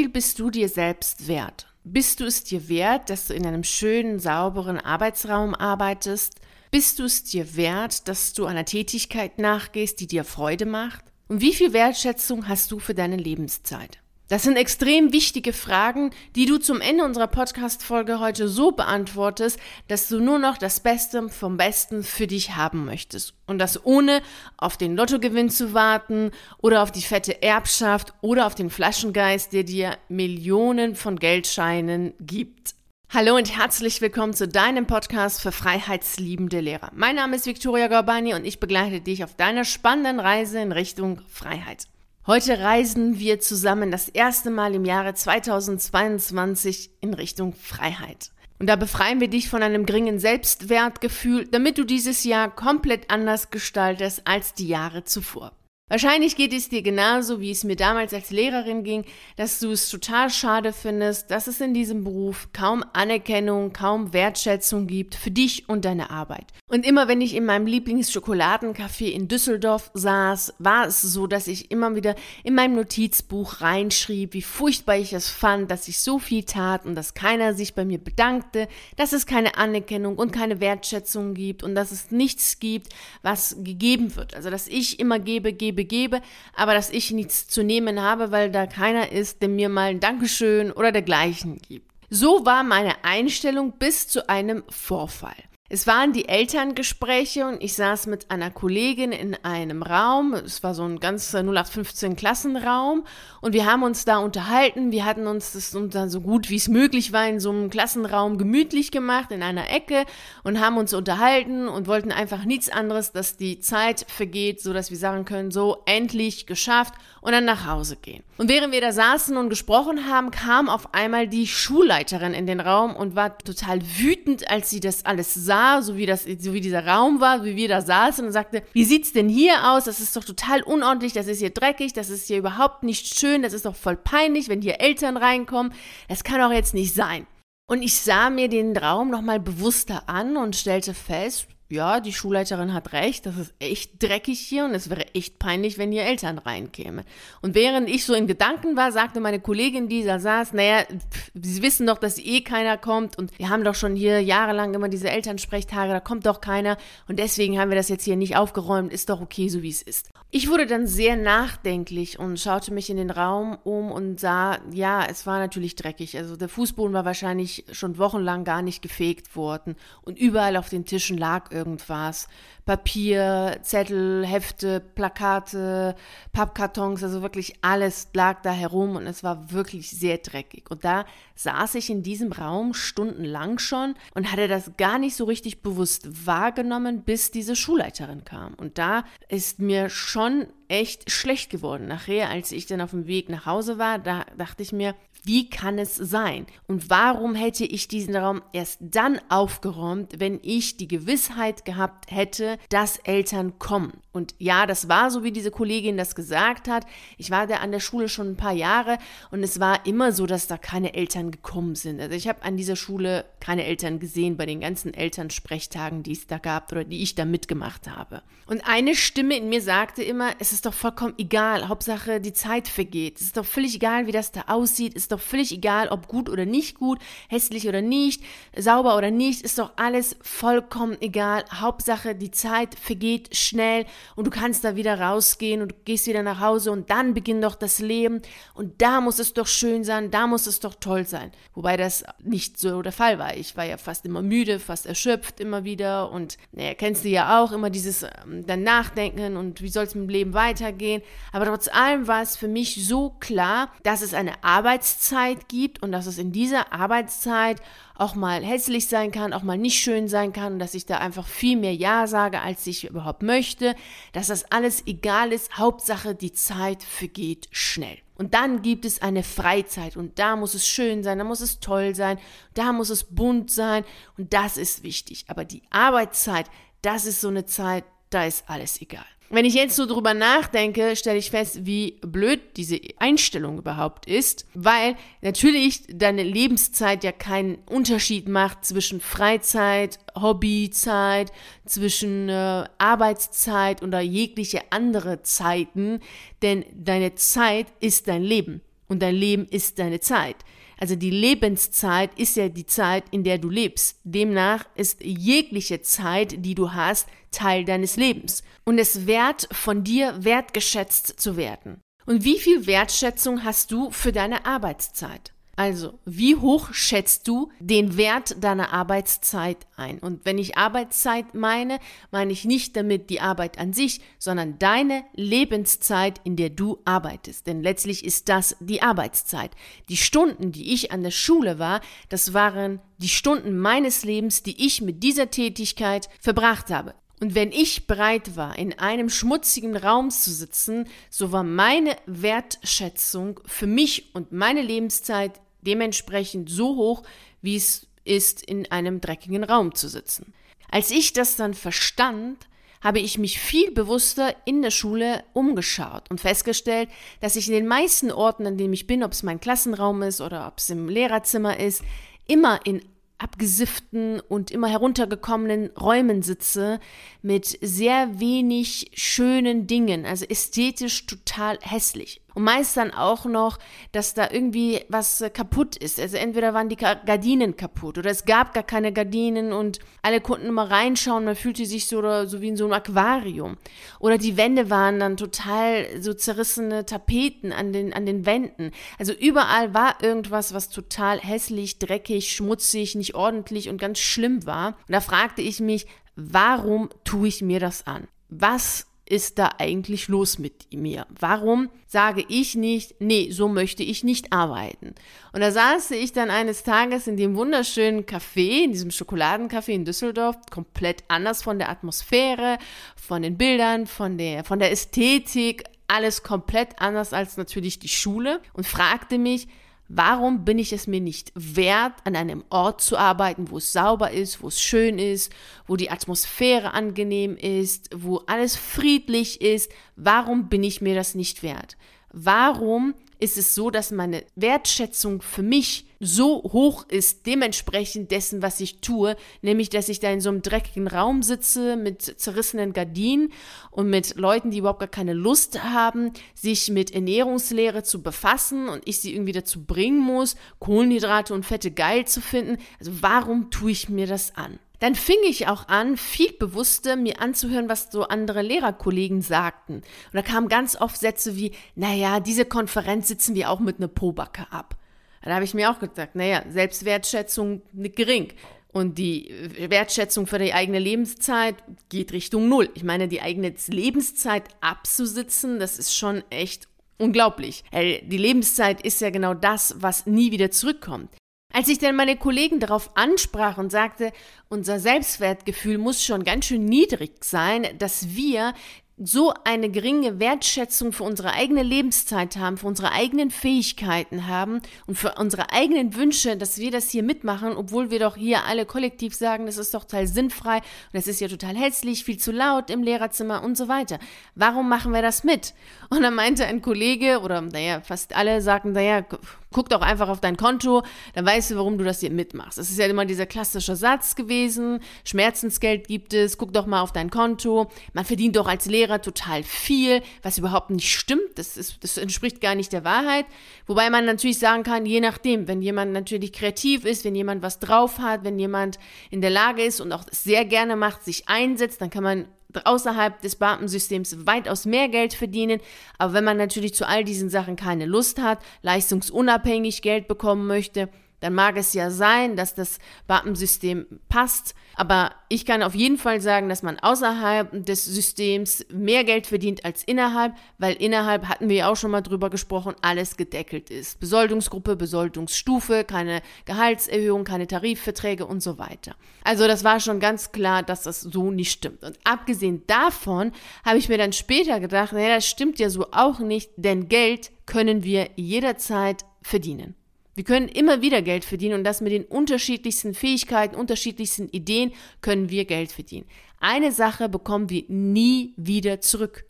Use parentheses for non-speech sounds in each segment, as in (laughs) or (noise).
viel bist du dir selbst wert? Bist du es dir wert, dass du in einem schönen, sauberen Arbeitsraum arbeitest? Bist du es dir wert, dass du einer Tätigkeit nachgehst, die dir Freude macht? Und wie viel Wertschätzung hast du für deine Lebenszeit? Das sind extrem wichtige Fragen, die du zum Ende unserer Podcast-Folge heute so beantwortest, dass du nur noch das Beste vom Besten für dich haben möchtest. Und das ohne auf den Lottogewinn zu warten oder auf die fette Erbschaft oder auf den Flaschengeist, der dir Millionen von Geldscheinen gibt. Hallo und herzlich willkommen zu deinem Podcast für freiheitsliebende Lehrer. Mein Name ist Viktoria Gorbani und ich begleite dich auf deiner spannenden Reise in Richtung Freiheit. Heute reisen wir zusammen das erste Mal im Jahre 2022 in Richtung Freiheit. Und da befreien wir dich von einem geringen Selbstwertgefühl, damit du dieses Jahr komplett anders gestaltest als die Jahre zuvor. Wahrscheinlich geht es dir genauso, wie es mir damals als Lehrerin ging, dass du es total schade findest, dass es in diesem Beruf kaum Anerkennung, kaum Wertschätzung gibt für dich und deine Arbeit. Und immer wenn ich in meinem Lieblingsschokoladencafé in Düsseldorf saß, war es so, dass ich immer wieder in meinem Notizbuch reinschrieb, wie furchtbar ich es fand, dass ich so viel tat und dass keiner sich bei mir bedankte, dass es keine Anerkennung und keine Wertschätzung gibt und dass es nichts gibt, was gegeben wird. Also dass ich immer gebe, gebe, begebe, aber dass ich nichts zu nehmen habe, weil da keiner ist, der mir mal ein Dankeschön oder dergleichen gibt. So war meine Einstellung bis zu einem Vorfall. Es waren die Elterngespräche und ich saß mit einer Kollegin in einem Raum. Es war so ein ganz 0815 Klassenraum und wir haben uns da unterhalten. Wir hatten uns das dann so gut wie es möglich war in so einem Klassenraum gemütlich gemacht in einer Ecke und haben uns unterhalten und wollten einfach nichts anderes, dass die Zeit vergeht, so dass wir sagen können, so endlich geschafft und dann nach Hause gehen. Und während wir da saßen und gesprochen haben, kam auf einmal die Schulleiterin in den Raum und war total wütend, als sie das alles sah so wie, das, so wie dieser Raum war, wie wir da saßen und sagte, wie sieht's denn hier aus? Das ist doch total unordentlich, das ist hier dreckig, das ist hier überhaupt nicht schön, das ist doch voll peinlich, wenn hier Eltern reinkommen. Das kann doch jetzt nicht sein. Und ich sah mir den Raum nochmal bewusster an und stellte fest, ja, die Schulleiterin hat recht, das ist echt dreckig hier und es wäre echt peinlich, wenn hier Eltern reinkämen. Und während ich so in Gedanken war, sagte meine Kollegin, die da saß, naja, pff, sie wissen doch, dass eh keiner kommt und wir haben doch schon hier jahrelang immer diese Elternsprechtage, da kommt doch keiner und deswegen haben wir das jetzt hier nicht aufgeräumt, ist doch okay, so wie es ist. Ich wurde dann sehr nachdenklich und schaute mich in den Raum um und sah, ja, es war natürlich dreckig. Also der Fußboden war wahrscheinlich schon wochenlang gar nicht gefegt worden und überall auf den Tischen lag irgendwas. Papier, Zettel, Hefte, Plakate, Pappkartons, also wirklich alles lag da herum und es war wirklich sehr dreckig. Und da saß ich in diesem Raum stundenlang schon und hatte das gar nicht so richtig bewusst wahrgenommen, bis diese Schulleiterin kam. Und da ist mir schon echt schlecht geworden. Nachher, als ich dann auf dem Weg nach Hause war, da dachte ich mir, wie kann es sein? Und warum hätte ich diesen Raum erst dann aufgeräumt, wenn ich die Gewissheit gehabt hätte, dass Eltern kommen? Und ja, das war so, wie diese Kollegin das gesagt hat. Ich war da an der Schule schon ein paar Jahre und es war immer so, dass da keine Eltern gekommen sind. Also ich habe an dieser Schule keine Eltern gesehen bei den ganzen Elternsprechtagen, die es da gab oder die ich da mitgemacht habe. Und eine Stimme in mir sagte immer, es ist doch vollkommen egal, Hauptsache die Zeit vergeht. Es ist doch völlig egal, wie das da aussieht. Es ist doch völlig egal, ob gut oder nicht gut, hässlich oder nicht, sauber oder nicht. Ist doch alles vollkommen egal. Hauptsache die Zeit vergeht schnell und du kannst da wieder rausgehen und du gehst wieder nach Hause und dann beginnt doch das Leben und da muss es doch schön sein, da muss es doch toll sein. Wobei das nicht so der Fall war. Ich war ja fast immer müde, fast erschöpft immer wieder und naja, kennst du ja auch immer dieses ähm, dann Nachdenken und wie soll es mit dem Leben weitergehen. Aber trotz allem war es für mich so klar, dass es eine Arbeitszeit gibt und dass es in dieser Arbeitszeit auch mal hässlich sein kann, auch mal nicht schön sein kann, dass ich da einfach viel mehr Ja sage, als ich überhaupt möchte, dass das alles egal ist, Hauptsache die Zeit vergeht schnell. Und dann gibt es eine Freizeit und da muss es schön sein, da muss es toll sein, da muss es bunt sein und das ist wichtig. Aber die Arbeitszeit, das ist so eine Zeit, da ist alles egal. Wenn ich jetzt so drüber nachdenke, stelle ich fest, wie blöd diese Einstellung überhaupt ist, weil natürlich deine Lebenszeit ja keinen Unterschied macht zwischen Freizeit, Hobbyzeit, zwischen äh, Arbeitszeit oder jegliche andere Zeiten, denn deine Zeit ist dein Leben. Und dein Leben ist deine Zeit. Also die Lebenszeit ist ja die Zeit, in der du lebst. Demnach ist jegliche Zeit, die du hast, Teil deines Lebens. Und es wert, von dir wertgeschätzt zu werden. Und wie viel Wertschätzung hast du für deine Arbeitszeit? Also, wie hoch schätzt du den Wert deiner Arbeitszeit ein? Und wenn ich Arbeitszeit meine, meine ich nicht damit die Arbeit an sich, sondern deine Lebenszeit, in der du arbeitest. Denn letztlich ist das die Arbeitszeit. Die Stunden, die ich an der Schule war, das waren die Stunden meines Lebens, die ich mit dieser Tätigkeit verbracht habe. Und wenn ich bereit war, in einem schmutzigen Raum zu sitzen, so war meine Wertschätzung für mich und meine Lebenszeit dementsprechend so hoch, wie es ist, in einem dreckigen Raum zu sitzen. Als ich das dann verstand, habe ich mich viel bewusster in der Schule umgeschaut und festgestellt, dass ich in den meisten Orten, an denen ich bin, ob es mein Klassenraum ist oder ob es im Lehrerzimmer ist, immer in abgesifften und immer heruntergekommenen Räumen sitze mit sehr wenig schönen Dingen, also ästhetisch total hässlich. Und meist dann auch noch, dass da irgendwie was kaputt ist. Also entweder waren die Gardinen kaputt oder es gab gar keine Gardinen und alle konnten immer reinschauen, man fühlte sich so, so wie in so einem Aquarium. Oder die Wände waren dann total so zerrissene Tapeten an den, an den Wänden. Also überall war irgendwas, was total hässlich, dreckig, schmutzig, nicht ordentlich und ganz schlimm war. Und da fragte ich mich, warum tue ich mir das an? Was ist da eigentlich los mit mir? Warum sage ich nicht, nee, so möchte ich nicht arbeiten? Und da saß ich dann eines Tages in dem wunderschönen Café, in diesem Schokoladencafé in Düsseldorf, komplett anders von der Atmosphäre, von den Bildern, von der, von der Ästhetik, alles komplett anders als natürlich die Schule und fragte mich, Warum bin ich es mir nicht wert, an einem Ort zu arbeiten, wo es sauber ist, wo es schön ist, wo die Atmosphäre angenehm ist, wo alles friedlich ist? Warum bin ich mir das nicht wert? Warum ist es so, dass meine Wertschätzung für mich so hoch ist, dementsprechend dessen, was ich tue, nämlich, dass ich da in so einem dreckigen Raum sitze mit zerrissenen Gardinen und mit Leuten, die überhaupt gar keine Lust haben, sich mit Ernährungslehre zu befassen und ich sie irgendwie dazu bringen muss, Kohlenhydrate und Fette geil zu finden. Also warum tue ich mir das an? Dann fing ich auch an, viel bewusster mir anzuhören, was so andere Lehrerkollegen sagten. Und da kamen ganz oft Sätze wie, naja, diese Konferenz sitzen wir auch mit einer Pobacke ab. Da habe ich mir auch gesagt, naja, Selbstwertschätzung nicht gering. Und die Wertschätzung für die eigene Lebenszeit geht Richtung Null. Ich meine, die eigene Lebenszeit abzusitzen, das ist schon echt unglaublich. Die Lebenszeit ist ja genau das, was nie wieder zurückkommt. Als ich dann meine Kollegen darauf ansprach und sagte, unser Selbstwertgefühl muss schon ganz schön niedrig sein, dass wir so eine geringe Wertschätzung für unsere eigene Lebenszeit haben, für unsere eigenen Fähigkeiten haben und für unsere eigenen Wünsche, dass wir das hier mitmachen, obwohl wir doch hier alle kollektiv sagen, das ist doch total sinnfrei und das ist ja total hässlich, viel zu laut im Lehrerzimmer und so weiter. Warum machen wir das mit? Und dann meinte ein Kollege oder naja, fast alle sagten, naja, Guck doch einfach auf dein Konto, dann weißt du, warum du das hier mitmachst. Das ist ja immer dieser klassische Satz gewesen. Schmerzensgeld gibt es, guck doch mal auf dein Konto. Man verdient doch als Lehrer total viel, was überhaupt nicht stimmt. Das, ist, das entspricht gar nicht der Wahrheit. Wobei man natürlich sagen kann, je nachdem, wenn jemand natürlich kreativ ist, wenn jemand was drauf hat, wenn jemand in der Lage ist und auch sehr gerne macht, sich einsetzt, dann kann man außerhalb des Beamtensystems weitaus mehr Geld verdienen. Aber wenn man natürlich zu all diesen Sachen keine Lust hat, leistungsunabhängig Geld bekommen möchte, dann mag es ja sein, dass das Beamtensystem passt. Aber ich kann auf jeden Fall sagen, dass man außerhalb des Systems mehr Geld verdient als innerhalb, weil innerhalb hatten wir ja auch schon mal drüber gesprochen, alles gedeckelt ist. Besoldungsgruppe, Besoldungsstufe, keine Gehaltserhöhung, keine Tarifverträge und so weiter. Also das war schon ganz klar, dass das so nicht stimmt. Und abgesehen davon habe ich mir dann später gedacht, naja, das stimmt ja so auch nicht, denn Geld können wir jederzeit verdienen. Wir können immer wieder Geld verdienen und das mit den unterschiedlichsten Fähigkeiten, unterschiedlichsten Ideen können wir Geld verdienen. Eine Sache bekommen wir nie wieder zurück.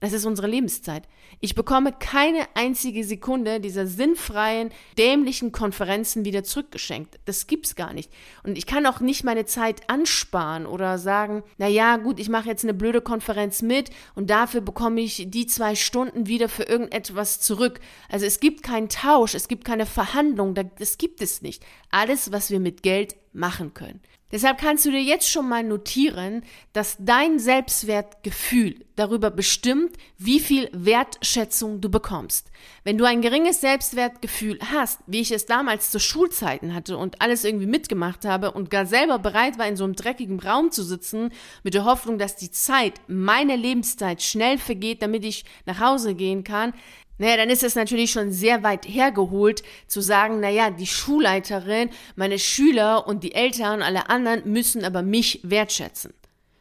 Das ist unsere Lebenszeit. Ich bekomme keine einzige Sekunde dieser sinnfreien, dämlichen Konferenzen wieder zurückgeschenkt. Das gibt's gar nicht. Und ich kann auch nicht meine Zeit ansparen oder sagen, na ja, gut, ich mache jetzt eine blöde Konferenz mit und dafür bekomme ich die zwei Stunden wieder für irgendetwas zurück. Also es gibt keinen Tausch, es gibt keine Verhandlung, das gibt es nicht. Alles, was wir mit Geld machen können. Deshalb kannst du dir jetzt schon mal notieren, dass dein Selbstwertgefühl darüber bestimmt, wie viel Wertschätzung du bekommst. Wenn du ein geringes Selbstwertgefühl hast, wie ich es damals zu Schulzeiten hatte und alles irgendwie mitgemacht habe und gar selber bereit war, in so einem dreckigen Raum zu sitzen, mit der Hoffnung, dass die Zeit, meine Lebenszeit schnell vergeht, damit ich nach Hause gehen kann, naja, dann ist es natürlich schon sehr weit hergeholt zu sagen, naja, die Schulleiterin, meine Schüler und die Eltern, alle anderen müssen aber mich wertschätzen.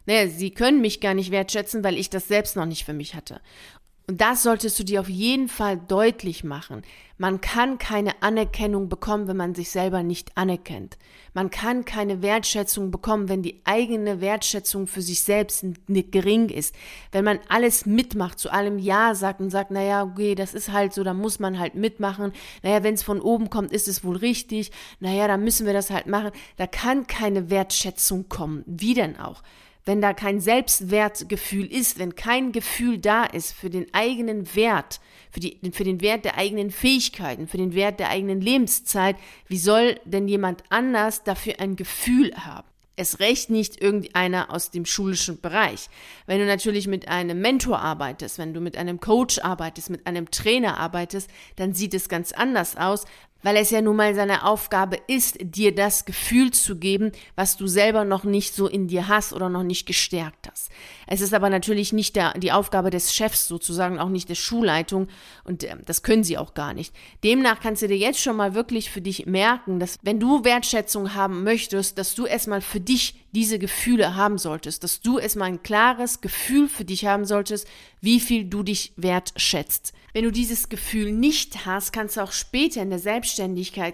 Naja, sie können mich gar nicht wertschätzen, weil ich das selbst noch nicht für mich hatte. Und das solltest du dir auf jeden Fall deutlich machen. Man kann keine Anerkennung bekommen, wenn man sich selber nicht anerkennt. Man kann keine Wertschätzung bekommen, wenn die eigene Wertschätzung für sich selbst nicht gering ist. Wenn man alles mitmacht, zu allem Ja sagt und sagt, naja, okay, das ist halt so, da muss man halt mitmachen. Naja, wenn es von oben kommt, ist es wohl richtig. Naja, da müssen wir das halt machen. Da kann keine Wertschätzung kommen. Wie denn auch? Wenn da kein Selbstwertgefühl ist, wenn kein Gefühl da ist für den eigenen Wert, für, die, für den Wert der eigenen Fähigkeiten, für den Wert der eigenen Lebenszeit, wie soll denn jemand anders dafür ein Gefühl haben? Es recht nicht irgendeiner aus dem schulischen Bereich. Wenn du natürlich mit einem Mentor arbeitest, wenn du mit einem Coach arbeitest, mit einem Trainer arbeitest, dann sieht es ganz anders aus, weil es ja nun mal seine Aufgabe ist, dir das Gefühl zu geben, was du selber noch nicht so in dir hast oder noch nicht gestärkt hast. Es ist aber natürlich nicht der, die Aufgabe des Chefs sozusagen, auch nicht der Schulleitung und äh, das können sie auch gar nicht. Demnach kannst du dir jetzt schon mal wirklich für dich merken, dass wenn du Wertschätzung haben möchtest, dass du erstmal für dich diese Gefühle haben solltest, dass du erstmal ein klares Gefühl für dich haben solltest, wie viel du dich wertschätzt. Wenn du dieses Gefühl nicht hast, kannst du auch später in der Selbstständigkeit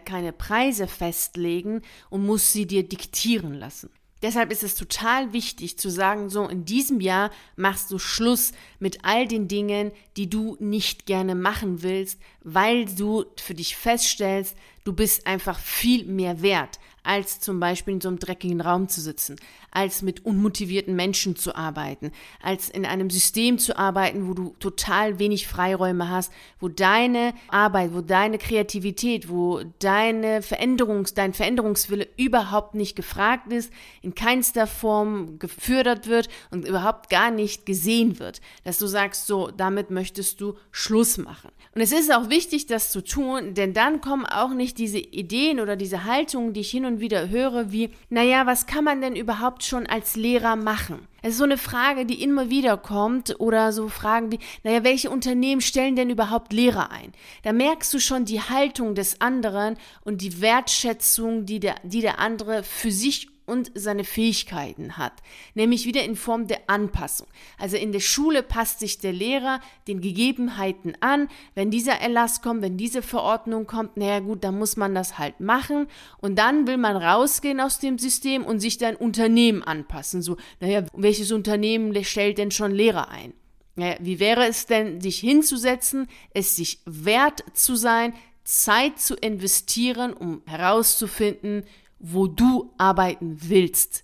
keine Preise festlegen und musst sie dir diktieren lassen. Deshalb ist es total wichtig zu sagen, so in diesem Jahr machst du Schluss mit all den Dingen, die du nicht gerne machen willst, weil du für dich feststellst, du bist einfach viel mehr wert als zum Beispiel in so einem dreckigen Raum zu sitzen, als mit unmotivierten Menschen zu arbeiten, als in einem System zu arbeiten, wo du total wenig Freiräume hast, wo deine Arbeit, wo deine Kreativität, wo deine Veränderungs, dein Veränderungswille überhaupt nicht gefragt ist, in keinster Form gefördert wird und überhaupt gar nicht gesehen wird. Dass du sagst, so, damit möchtest du Schluss machen. Und es ist auch wichtig, das zu tun, denn dann kommen auch nicht diese Ideen oder diese Haltungen, die ich hin und und wieder höre, wie, naja, was kann man denn überhaupt schon als Lehrer machen? Es ist so eine Frage, die immer wieder kommt oder so Fragen wie, naja, welche Unternehmen stellen denn überhaupt Lehrer ein? Da merkst du schon die Haltung des anderen und die Wertschätzung, die der, die der andere für sich und seine Fähigkeiten hat, nämlich wieder in Form der Anpassung. Also in der Schule passt sich der Lehrer den Gegebenheiten an. Wenn dieser Erlass kommt, wenn diese Verordnung kommt, naja gut, dann muss man das halt machen und dann will man rausgehen aus dem System und sich dann Unternehmen anpassen. So, naja, welches Unternehmen stellt denn schon Lehrer ein? Naja, wie wäre es denn, sich hinzusetzen, es sich wert zu sein, Zeit zu investieren, um herauszufinden, wo du arbeiten willst,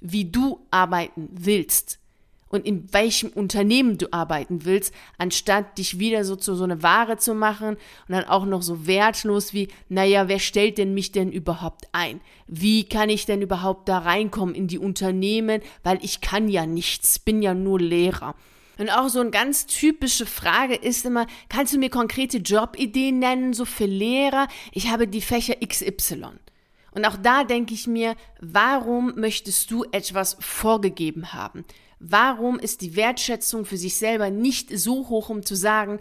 wie du arbeiten willst und in welchem Unternehmen du arbeiten willst, anstatt dich wieder so zu so eine Ware zu machen und dann auch noch so wertlos wie, naja, wer stellt denn mich denn überhaupt ein? Wie kann ich denn überhaupt da reinkommen in die Unternehmen? Weil ich kann ja nichts, bin ja nur Lehrer. Und auch so eine ganz typische Frage ist immer, kannst du mir konkrete Jobideen nennen, so für Lehrer? Ich habe die Fächer XY. Und auch da denke ich mir, warum möchtest du etwas vorgegeben haben? Warum ist die Wertschätzung für sich selber nicht so hoch, um zu sagen,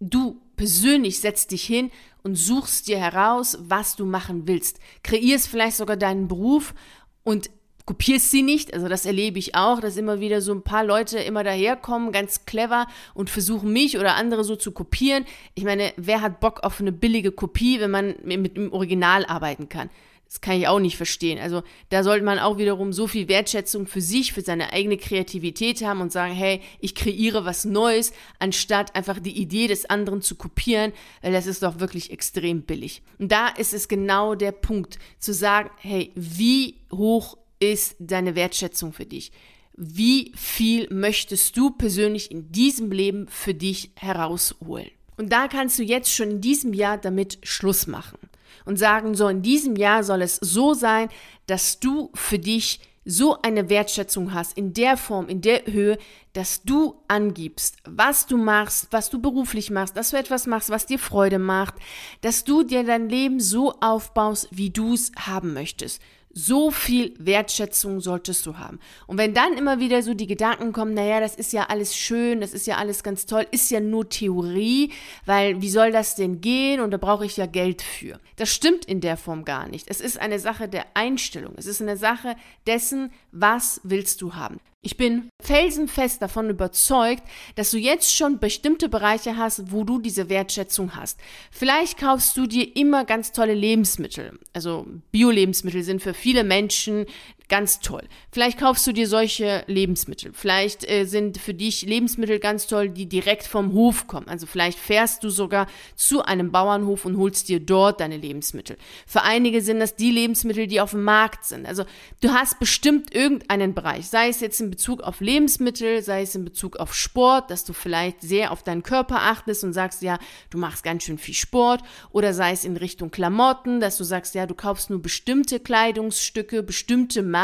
du persönlich setzt dich hin und suchst dir heraus, was du machen willst. Kreierst vielleicht sogar deinen Beruf und kopierst sie nicht. Also das erlebe ich auch, dass immer wieder so ein paar Leute immer daherkommen, ganz clever und versuchen mich oder andere so zu kopieren. Ich meine, wer hat Bock auf eine billige Kopie, wenn man mit dem Original arbeiten kann? Das kann ich auch nicht verstehen. Also da sollte man auch wiederum so viel Wertschätzung für sich, für seine eigene Kreativität haben und sagen, hey, ich kreiere was Neues, anstatt einfach die Idee des anderen zu kopieren, weil das ist doch wirklich extrem billig. Und da ist es genau der Punkt, zu sagen, hey, wie hoch ist deine Wertschätzung für dich? Wie viel möchtest du persönlich in diesem Leben für dich herausholen? Und da kannst du jetzt schon in diesem Jahr damit Schluss machen und sagen, so in diesem Jahr soll es so sein, dass du für dich so eine Wertschätzung hast, in der Form, in der Höhe, dass du angibst, was du machst, was du beruflich machst, dass du etwas machst, was dir Freude macht, dass du dir dein Leben so aufbaust, wie du es haben möchtest. So viel Wertschätzung solltest du haben. Und wenn dann immer wieder so die Gedanken kommen, naja, das ist ja alles schön, das ist ja alles ganz toll, ist ja nur Theorie, weil wie soll das denn gehen und da brauche ich ja Geld für. Das stimmt in der Form gar nicht. Es ist eine Sache der Einstellung. Es ist eine Sache dessen, was willst du haben. Ich bin felsenfest davon überzeugt, dass du jetzt schon bestimmte Bereiche hast, wo du diese Wertschätzung hast. Vielleicht kaufst du dir immer ganz tolle Lebensmittel. Also Bio-Lebensmittel sind für viele Menschen ganz toll. Vielleicht kaufst du dir solche Lebensmittel. Vielleicht äh, sind für dich Lebensmittel ganz toll, die direkt vom Hof kommen. Also vielleicht fährst du sogar zu einem Bauernhof und holst dir dort deine Lebensmittel. Für einige sind das die Lebensmittel, die auf dem Markt sind. Also du hast bestimmt irgendeinen Bereich, sei es jetzt in Bezug auf Lebensmittel, sei es in Bezug auf Sport, dass du vielleicht sehr auf deinen Körper achtest und sagst, ja, du machst ganz schön viel Sport. Oder sei es in Richtung Klamotten, dass du sagst, ja, du kaufst nur bestimmte Kleidungsstücke, bestimmte Marken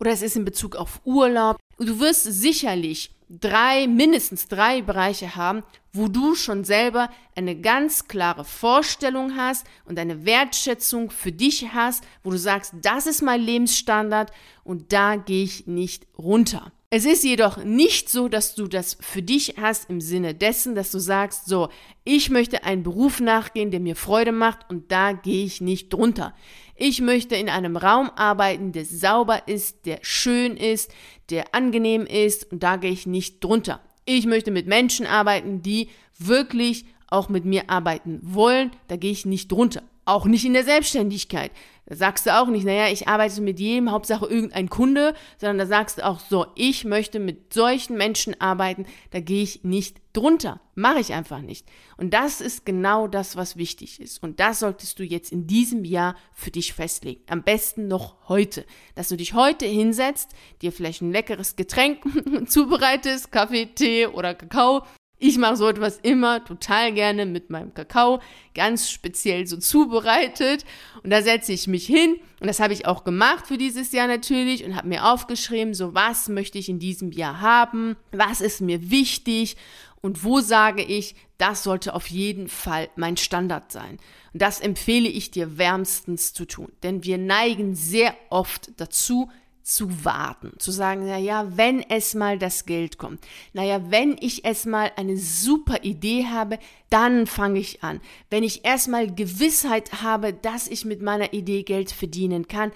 oder es ist in Bezug auf Urlaub. Du wirst sicherlich drei, mindestens drei Bereiche haben, wo du schon selber eine ganz klare Vorstellung hast und eine Wertschätzung für dich hast, wo du sagst, das ist mein Lebensstandard und da gehe ich nicht runter. Es ist jedoch nicht so, dass du das für dich hast im Sinne dessen, dass du sagst, so, ich möchte einen Beruf nachgehen, der mir Freude macht und da gehe ich nicht drunter. Ich möchte in einem Raum arbeiten, der sauber ist, der schön ist, der angenehm ist und da gehe ich nicht drunter. Ich möchte mit Menschen arbeiten, die wirklich auch mit mir arbeiten wollen, da gehe ich nicht drunter. Auch nicht in der Selbstständigkeit. Da sagst du auch nicht, naja, ich arbeite mit jedem, Hauptsache irgendein Kunde, sondern da sagst du auch so, ich möchte mit solchen Menschen arbeiten, da gehe ich nicht drunter. Mache ich einfach nicht. Und das ist genau das, was wichtig ist. Und das solltest du jetzt in diesem Jahr für dich festlegen. Am besten noch heute. Dass du dich heute hinsetzt, dir vielleicht ein leckeres Getränk (laughs) zubereitest, Kaffee, Tee oder Kakao ich mache so etwas immer total gerne mit meinem Kakao, ganz speziell so zubereitet. Und da setze ich mich hin und das habe ich auch gemacht für dieses Jahr natürlich und habe mir aufgeschrieben, so was möchte ich in diesem Jahr haben, was ist mir wichtig und wo sage ich, das sollte auf jeden Fall mein Standard sein. Und das empfehle ich dir wärmstens zu tun, denn wir neigen sehr oft dazu, zu warten, zu sagen, na ja, wenn es mal das Geld kommt, na ja, wenn ich es mal eine super Idee habe, dann fange ich an. Wenn ich erstmal Gewissheit habe, dass ich mit meiner Idee Geld verdienen kann,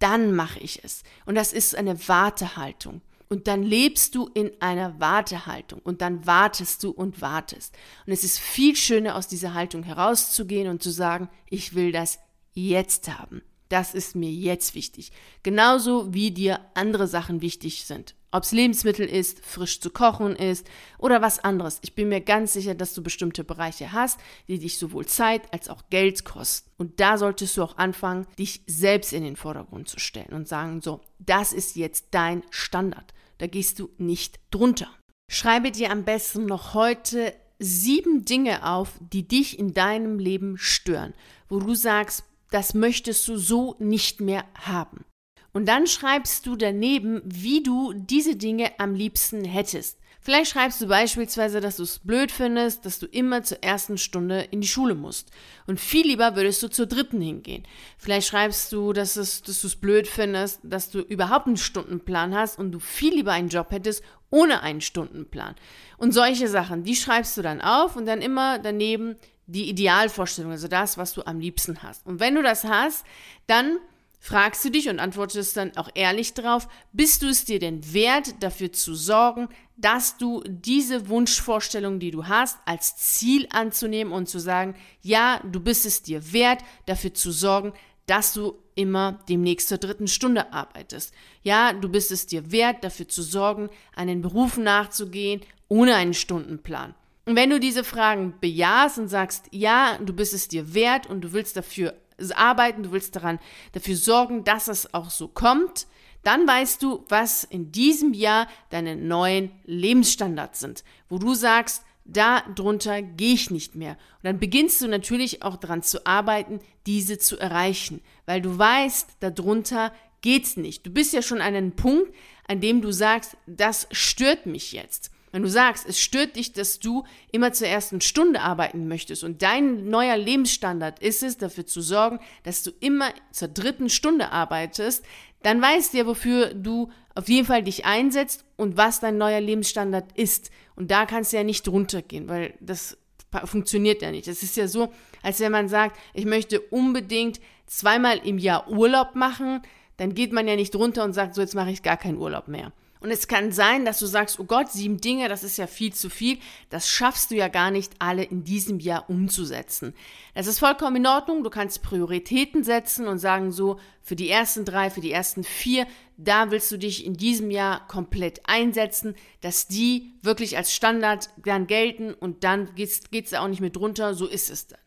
dann mache ich es. Und das ist eine Wartehaltung. Und dann lebst du in einer Wartehaltung und dann wartest du und wartest. Und es ist viel schöner, aus dieser Haltung herauszugehen und zu sagen, ich will das jetzt haben. Das ist mir jetzt wichtig. Genauso wie dir andere Sachen wichtig sind. Ob es Lebensmittel ist, frisch zu kochen ist oder was anderes. Ich bin mir ganz sicher, dass du bestimmte Bereiche hast, die dich sowohl Zeit als auch Geld kosten. Und da solltest du auch anfangen, dich selbst in den Vordergrund zu stellen und sagen, so, das ist jetzt dein Standard. Da gehst du nicht drunter. Schreibe dir am besten noch heute sieben Dinge auf, die dich in deinem Leben stören, wo du sagst, das möchtest du so nicht mehr haben. Und dann schreibst du daneben, wie du diese Dinge am liebsten hättest. Vielleicht schreibst du beispielsweise, dass du es blöd findest, dass du immer zur ersten Stunde in die Schule musst. Und viel lieber würdest du zur dritten hingehen. Vielleicht schreibst du, dass, es, dass du es blöd findest, dass du überhaupt einen Stundenplan hast und du viel lieber einen Job hättest ohne einen Stundenplan. Und solche Sachen, die schreibst du dann auf und dann immer daneben die Idealvorstellung, also das, was du am liebsten hast. Und wenn du das hast, dann fragst du dich und antwortest dann auch ehrlich drauf, bist du es dir denn wert, dafür zu sorgen, dass du diese Wunschvorstellung, die du hast, als Ziel anzunehmen und zu sagen, ja, du bist es dir wert, dafür zu sorgen, dass du immer demnächst zur dritten Stunde arbeitest. Ja, du bist es dir wert, dafür zu sorgen, einen Beruf nachzugehen, ohne einen Stundenplan. Und wenn du diese Fragen bejahst und sagst, ja, du bist es dir wert und du willst dafür arbeiten, du willst daran dafür sorgen, dass es auch so kommt, dann weißt du, was in diesem Jahr deine neuen Lebensstandards sind, wo du sagst, da drunter gehe ich nicht mehr. Und dann beginnst du natürlich auch daran zu arbeiten, diese zu erreichen, weil du weißt, darunter geht's nicht. Du bist ja schon an einem Punkt, an dem du sagst, das stört mich jetzt. Wenn du sagst, es stört dich, dass du immer zur ersten Stunde arbeiten möchtest und dein neuer Lebensstandard ist es, dafür zu sorgen, dass du immer zur dritten Stunde arbeitest, dann weißt du ja, wofür du auf jeden Fall dich einsetzt und was dein neuer Lebensstandard ist. Und da kannst du ja nicht runtergehen, weil das funktioniert ja nicht. Es ist ja so, als wenn man sagt, ich möchte unbedingt zweimal im Jahr Urlaub machen, dann geht man ja nicht runter und sagt, so jetzt mache ich gar keinen Urlaub mehr. Und es kann sein, dass du sagst, oh Gott, sieben Dinge, das ist ja viel zu viel. Das schaffst du ja gar nicht alle in diesem Jahr umzusetzen. Das ist vollkommen in Ordnung. Du kannst Prioritäten setzen und sagen so, für die ersten drei, für die ersten vier, da willst du dich in diesem Jahr komplett einsetzen, dass die wirklich als Standard dann gelten und dann geht's, geht's auch nicht mehr drunter. So ist es dann.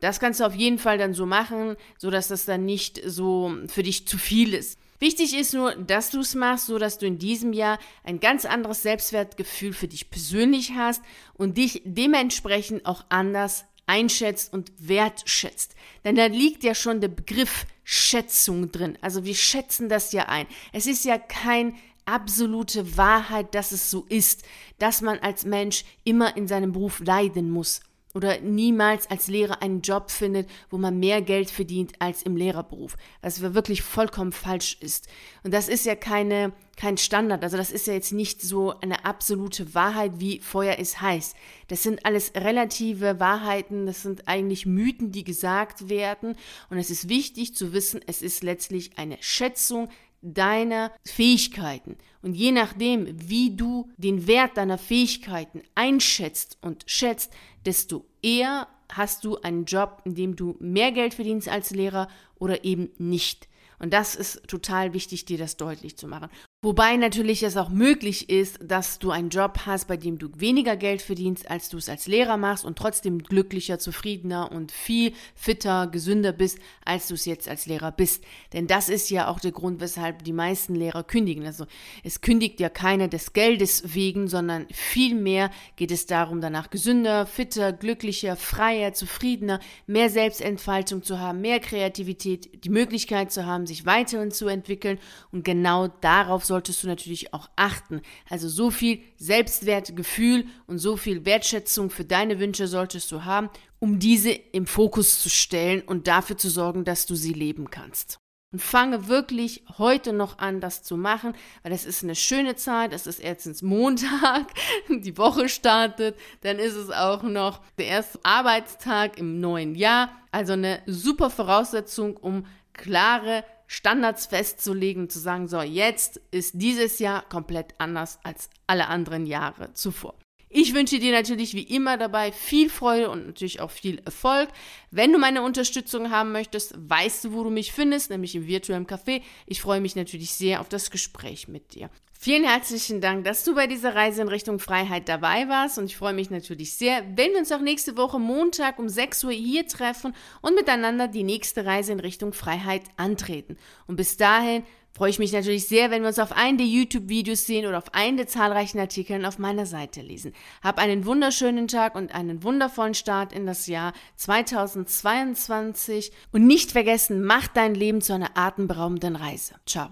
Das kannst du auf jeden Fall dann so machen, so dass das dann nicht so für dich zu viel ist. Wichtig ist nur, dass du es machst, so dass du in diesem Jahr ein ganz anderes Selbstwertgefühl für dich persönlich hast und dich dementsprechend auch anders einschätzt und wertschätzt. Denn da liegt ja schon der Begriff Schätzung drin. Also wir schätzen das ja ein. Es ist ja kein absolute Wahrheit, dass es so ist, dass man als Mensch immer in seinem Beruf leiden muss oder niemals als Lehrer einen Job findet, wo man mehr Geld verdient als im Lehrerberuf, was wirklich vollkommen falsch ist. Und das ist ja keine, kein Standard, also das ist ja jetzt nicht so eine absolute Wahrheit, wie Feuer ist heiß. Das sind alles relative Wahrheiten, das sind eigentlich Mythen, die gesagt werden. Und es ist wichtig zu wissen, es ist letztlich eine Schätzung deiner Fähigkeiten. Und je nachdem, wie du den Wert deiner Fähigkeiten einschätzt und schätzt, desto eher hast du einen Job, in dem du mehr Geld verdienst als Lehrer oder eben nicht. Und das ist total wichtig, dir das deutlich zu machen. Wobei natürlich es auch möglich ist, dass du einen Job hast, bei dem du weniger Geld verdienst, als du es als Lehrer machst und trotzdem glücklicher, zufriedener und viel fitter, gesünder bist, als du es jetzt als Lehrer bist. Denn das ist ja auch der Grund, weshalb die meisten Lehrer kündigen. Also es kündigt ja keiner des Geldes wegen, sondern vielmehr geht es darum, danach gesünder, fitter, glücklicher, freier, zufriedener, mehr Selbstentfaltung zu haben, mehr Kreativität, die Möglichkeit zu haben, sich weiterhin zu entwickeln und genau darauf solltest du natürlich auch achten. Also so viel Selbstwertgefühl und so viel Wertschätzung für deine Wünsche solltest du haben, um diese im Fokus zu stellen und dafür zu sorgen, dass du sie leben kannst. Und fange wirklich heute noch an, das zu machen, weil es ist eine schöne Zeit. Es ist erstens Montag, (laughs) die Woche startet, dann ist es auch noch der erste Arbeitstag im neuen Jahr. Also eine super Voraussetzung, um klare Standards festzulegen, zu sagen, so, jetzt ist dieses Jahr komplett anders als alle anderen Jahre zuvor. Ich wünsche dir natürlich wie immer dabei viel Freude und natürlich auch viel Erfolg. Wenn du meine Unterstützung haben möchtest, weißt du, wo du mich findest, nämlich im virtuellen Café. Ich freue mich natürlich sehr auf das Gespräch mit dir. Vielen herzlichen Dank, dass du bei dieser Reise in Richtung Freiheit dabei warst und ich freue mich natürlich sehr, wenn wir uns auch nächste Woche Montag um 6 Uhr hier treffen und miteinander die nächste Reise in Richtung Freiheit antreten. Und bis dahin freue ich mich natürlich sehr, wenn wir uns auf einen der YouTube-Videos sehen oder auf einen der zahlreichen Artikeln auf meiner Seite lesen. Hab einen wunderschönen Tag und einen wundervollen Start in das Jahr 2022 und nicht vergessen, mach dein Leben zu einer atemberaubenden Reise. Ciao.